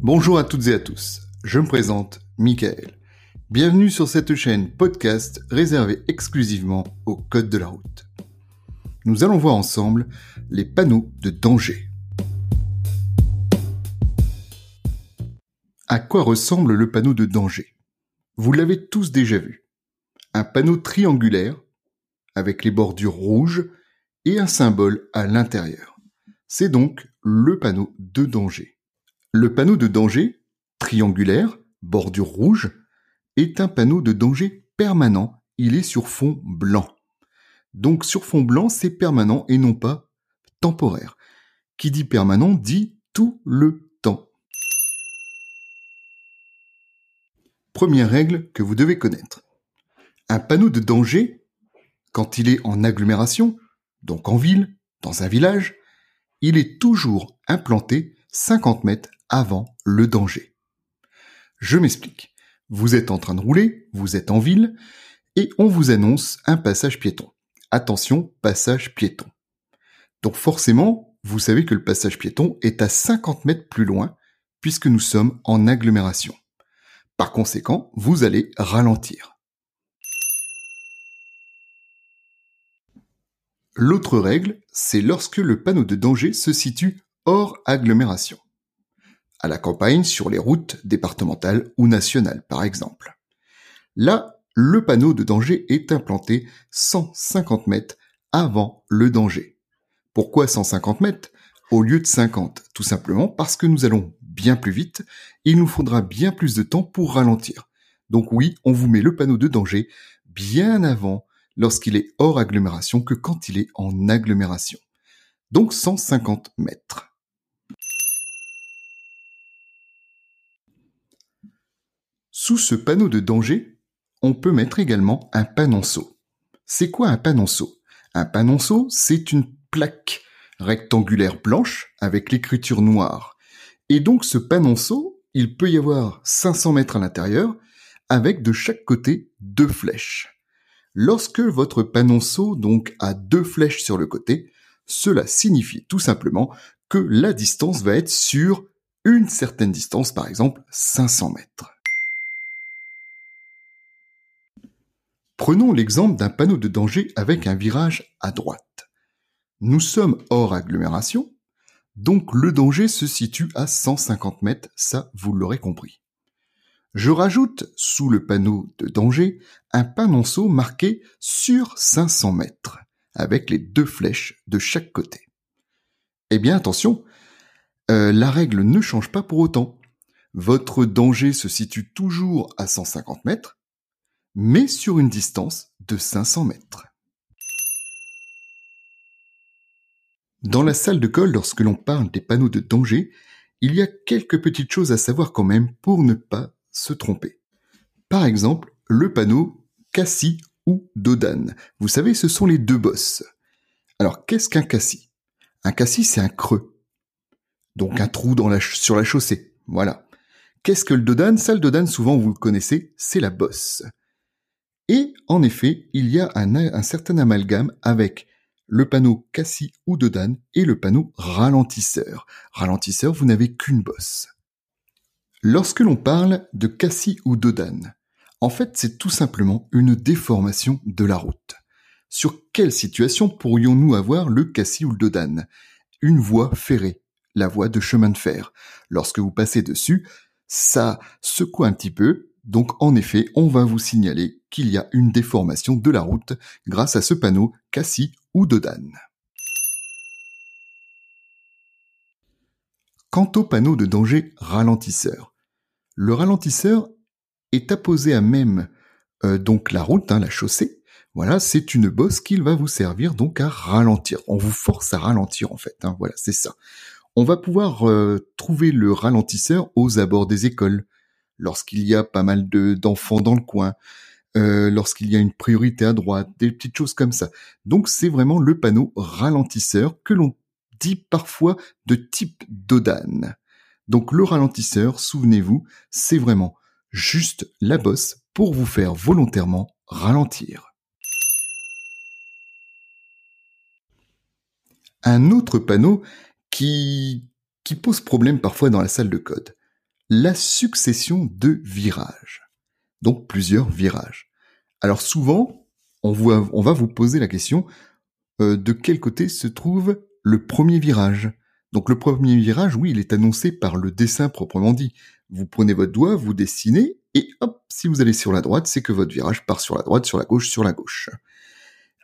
Bonjour à toutes et à tous, je me présente Michael. Bienvenue sur cette chaîne podcast réservée exclusivement au code de la route. Nous allons voir ensemble les panneaux de danger. À quoi ressemble le panneau de danger? Vous l'avez tous déjà vu. Un panneau triangulaire avec les bordures rouges et un symbole à l'intérieur. C'est donc le panneau de danger. Le panneau de danger, triangulaire, bordure rouge, est un panneau de danger permanent. Il est sur fond blanc. Donc sur fond blanc, c'est permanent et non pas temporaire. Qui dit permanent dit tout le temps. Première règle que vous devez connaître. Un panneau de danger, quand il est en agglomération, donc en ville, dans un village, il est toujours implanté 50 mètres avant le danger. Je m'explique. Vous êtes en train de rouler, vous êtes en ville, et on vous annonce un passage piéton. Attention, passage piéton. Donc forcément, vous savez que le passage piéton est à 50 mètres plus loin, puisque nous sommes en agglomération. Par conséquent, vous allez ralentir. L'autre règle, c'est lorsque le panneau de danger se situe hors agglomération à la campagne sur les routes départementales ou nationales par exemple. Là, le panneau de danger est implanté 150 mètres avant le danger. Pourquoi 150 mètres? Au lieu de 50 Tout simplement parce que nous allons bien plus vite et il nous faudra bien plus de temps pour ralentir. Donc oui, on vous met le panneau de danger bien avant lorsqu'il est hors agglomération que quand il est en agglomération. Donc 150 mètres. Sous ce panneau de danger, on peut mettre également un panonceau. C'est quoi un panonceau? Un panonceau, c'est une plaque rectangulaire blanche avec l'écriture noire. Et donc ce panonceau, il peut y avoir 500 mètres à l'intérieur avec de chaque côté deux flèches. Lorsque votre panonceau donc a deux flèches sur le côté, cela signifie tout simplement que la distance va être sur une certaine distance, par exemple 500 mètres. Prenons l'exemple d'un panneau de danger avec un virage à droite. Nous sommes hors agglomération, donc le danger se situe à 150 mètres, ça vous l'aurez compris. Je rajoute sous le panneau de danger un panonceau marqué sur 500 mètres, avec les deux flèches de chaque côté. Eh bien attention, euh, la règle ne change pas pour autant. Votre danger se situe toujours à 150 mètres, mais sur une distance de 500 mètres. Dans la salle de colle, lorsque l'on parle des panneaux de danger, il y a quelques petites choses à savoir quand même pour ne pas se tromper. Par exemple, le panneau Cassis ou Dodane. Vous savez, ce sont les deux bosses. Alors, qu'est-ce qu'un cassis? Un cassis, c'est un creux. Donc un trou sur la chaussée. Voilà. Qu'est-ce que le dodane? Ça, le dodane, souvent, vous le connaissez, c'est la bosse. Et en effet, il y a un, certain amalgame avec le panneau cassis ou Dodane et le panneau ralentisseur. Ralentisseur, vous n'avez qu'une bosse. Lorsque l'on parle de cassis ou Dodane, en fait, c'est tout simplement une déformation de la route. Sur quelle situation pourrions-nous avoir le cassis ou le dodane Une voie ferrée, la voie de chemin de fer. Lorsque vous passez dessus, ça secoue un petit peu, donc en effet, on va vous signaler qu'il y a une déformation de la route grâce à ce panneau Cassis ou Dodane. Quant au panneau de danger ralentisseur, le ralentisseur est apposé à même euh, donc la route, hein, la chaussée. Voilà, c'est une bosse qui va vous servir donc à ralentir. On vous force à ralentir en fait. Hein, voilà, c'est ça. On va pouvoir euh, trouver le ralentisseur aux abords des écoles, lorsqu'il y a pas mal de d'enfants dans le coin, euh, lorsqu'il y a une priorité à droite, des petites choses comme ça. Donc c'est vraiment le panneau ralentisseur que l'on dit parfois de type Dodane. Donc le ralentisseur, souvenez-vous, c'est vraiment juste la bosse pour vous faire volontairement ralentir. Un autre panneau qui pose problème parfois dans la salle de code. La succession de virages. Donc plusieurs virages. Alors souvent, on, va vous poser la question euh, de quel côté se trouve le premier virage? Donc le premier virage, oui, il est annoncé par le dessin proprement dit. Vous prenez votre doigt, vous dessinez, et hop, si vous allez sur la droite, c'est que votre virage part sur la droite, sur la gauche, sur la gauche.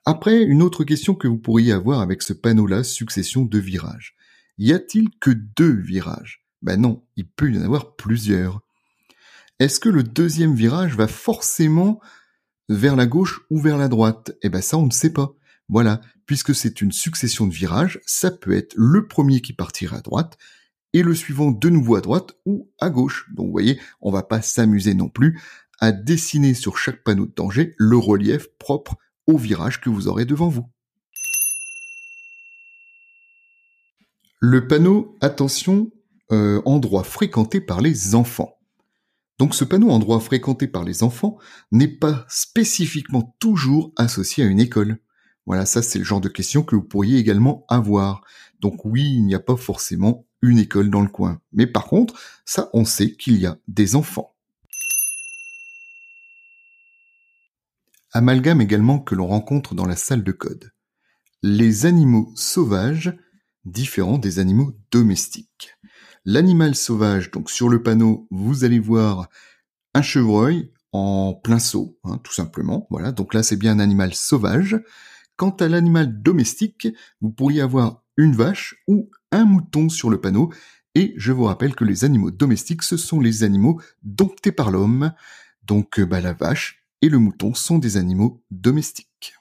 Après, une autre question que vous pourriez avoir avec ce panneau-là, succession de virages. Y a-t-il que deux virages? Ben non, il peut y en avoir plusieurs. Est-ce que le deuxième virage va forcément vers la gauche ou vers la droite? Eh ben ça, on ne sait pas. Voilà, puisque c'est une succession de virages, ça peut être le premier qui partira à droite et le suivant de nouveau à droite ou à gauche. Donc vous voyez, on va pas s'amuser non plus à dessiner sur chaque panneau de danger le relief propre au virage que vous aurez devant vous. Le panneau attention euh, endroit fréquenté par les enfants. Donc ce panneau endroit fréquenté par les enfants n'est pas spécifiquement toujours associé à une école. Voilà, ça c'est le genre de question que vous pourriez également avoir. Donc oui, il n'y a pas forcément une école dans le coin. Mais par contre, ça on sait qu'il y a des enfants. Amalgame également que l'on rencontre dans la salle de code. Les animaux sauvages différents des animaux domestiques. L'animal sauvage, donc sur le panneau, vous allez voir un chevreuil en plein saut, hein, tout simplement. Voilà, donc là c'est bien un animal sauvage. Quant à l'animal domestique, vous pourriez avoir une vache ou un mouton sur le panneau. Et je vous rappelle que les animaux domestiques, ce sont les animaux domptés par l'homme. Donc bah, la vache et le mouton sont des animaux domestiques.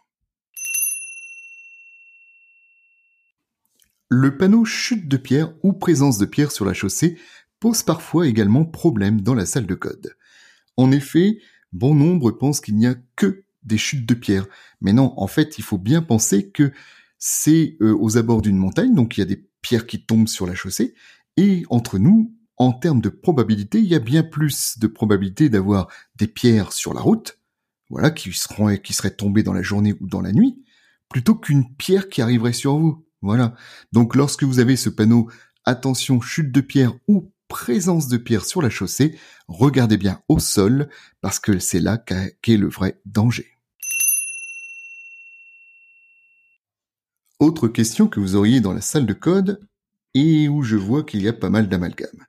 Le panneau chute de pierre ou présence de pierre sur la chaussée pose parfois également problème dans la salle de code. En effet, bon nombre pensent qu'il n'y a que des chutes de pierre. Mais non, en fait, il faut bien penser que c'est euh, aux abords d'une montagne, donc il y a des pierres qui tombent sur la chaussée, et entre nous, en termes de probabilité, il y a bien plus de probabilité d'avoir des pierres sur la route, voilà, qui, seront, qui seraient tombées dans la journée ou dans la nuit, plutôt qu'une pierre qui arriverait sur vous. Voilà. Donc lorsque vous avez ce panneau attention chute de pierre ou présence de pierre sur la chaussée, regardez bien au sol parce que c'est là qu'est le vrai danger. Autre question que vous auriez dans la salle de code et où je vois qu'il y a pas mal d'amalgame.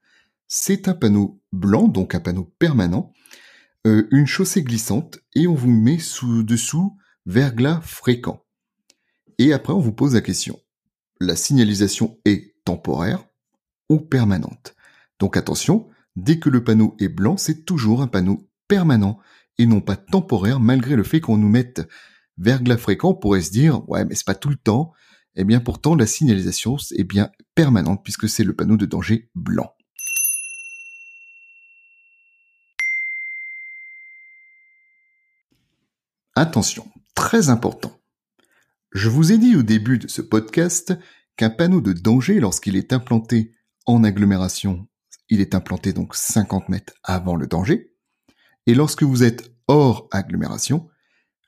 C'est un panneau blanc, donc un panneau permanent, euh, une chaussée glissante et on vous met sous dessous verglas fréquent. Et après on vous pose la question la signalisation est temporaire ou permanente. Donc attention, dès que le panneau est blanc, c'est toujours un panneau permanent et non pas temporaire malgré le fait qu'on nous mette verglas fréquent, on pourrait se dire ouais mais c'est pas tout le temps. Eh bien pourtant la signalisation est bien permanente puisque c'est le panneau de danger blanc. Attention, très important. Je vous ai dit au début de ce podcast qu'un panneau de danger, lorsqu'il est implanté en agglomération, il est implanté donc 50 mètres avant le danger. Et lorsque vous êtes hors agglomération,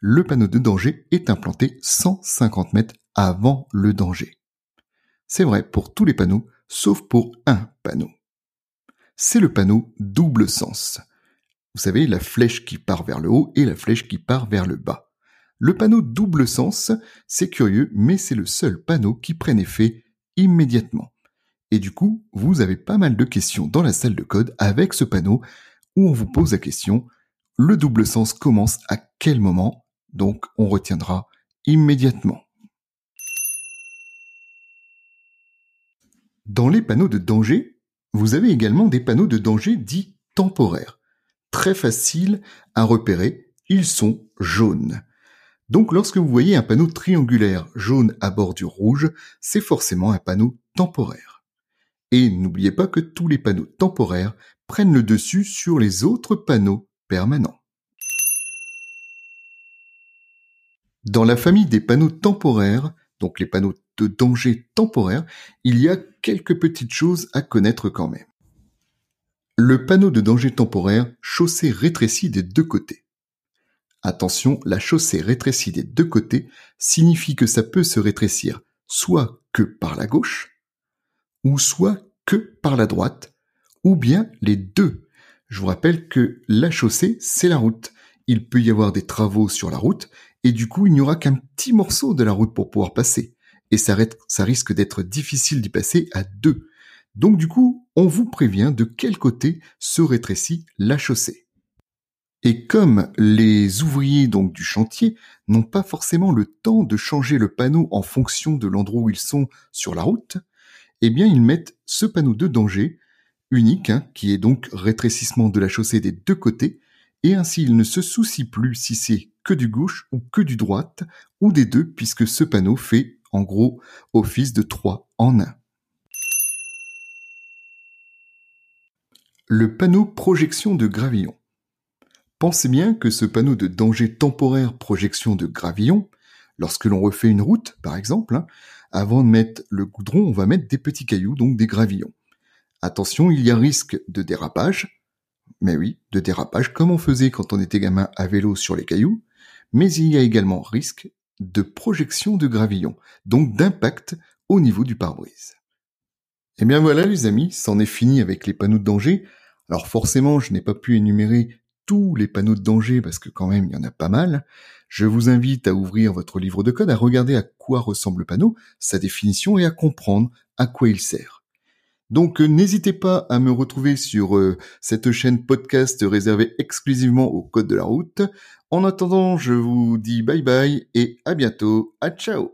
le panneau de danger est implanté 150 mètres avant le danger. C'est vrai pour tous les panneaux, sauf pour un panneau. C'est le panneau double sens. Vous savez, la flèche qui part vers le haut et la flèche qui part vers le bas. Le panneau double sens, c'est curieux, mais c'est le seul panneau qui prenne effet immédiatement. Et du coup, vous avez pas mal de questions dans la salle de code avec ce panneau où on vous pose la question, le double sens commence à quel moment? Donc on retiendra immédiatement. Dans les panneaux de danger, vous avez également des panneaux de danger dits temporaires. Très faciles à repérer, ils sont jaunes. Donc lorsque vous voyez un panneau triangulaire jaune à bordure rouge, c'est forcément un panneau temporaire. Et n'oubliez pas que tous les panneaux temporaires prennent le dessus sur les autres panneaux permanents. Dans la famille des panneaux temporaires, donc les panneaux de danger temporaire, il y a quelques petites choses à connaître quand même. Le panneau de danger temporaire, chaussée rétrécie des deux côtés. Attention, la chaussée rétrécie des deux côtés signifie que ça peut se rétrécir soit que par la gauche, ou soit que par la droite, ou bien les deux. Je vous rappelle que la chaussée, c'est la route. Il peut y avoir des travaux sur la route, et du coup, il n'y aura qu'un petit morceau de la route pour pouvoir passer. Et ça, ça risque d'être difficile d'y passer à deux. Donc du coup, on vous prévient de quel côté se rétrécit la chaussée. Et comme les ouvriers donc du chantier n'ont pas forcément le temps de changer le panneau en fonction de l'endroit où ils sont sur la route, eh bien ils mettent ce panneau de danger unique, hein, qui est donc rétrécissement de la chaussée des deux côtés, et ainsi ils ne se soucient plus si c'est que du gauche ou que du droite, ou des deux, puisque ce panneau fait en gros office de trois en un. Le panneau projection de gravillon. Pensez bien que ce panneau de danger temporaire projection de gravillon, lorsque l'on refait une route, par exemple, hein, avant de mettre le goudron, on va mettre des petits cailloux, donc des gravillons. Attention, il y a risque de dérapage, mais oui, de dérapage comme on faisait quand on était gamin à vélo sur les cailloux, mais il y a également risque de projection de gravillon, donc d'impact au niveau du pare-brise. Et eh bien voilà les amis, c'en est fini avec les panneaux de danger. Alors forcément, je n'ai pas pu énumérer tous les panneaux de danger parce que quand même il y en a pas mal. Je vous invite à ouvrir votre livre de code, à regarder à quoi ressemble le panneau, sa définition et à comprendre à quoi il sert. Donc euh, n'hésitez pas à me retrouver sur euh, cette chaîne podcast réservée exclusivement au code de la route. En attendant, je vous dis bye bye et à bientôt. À ciao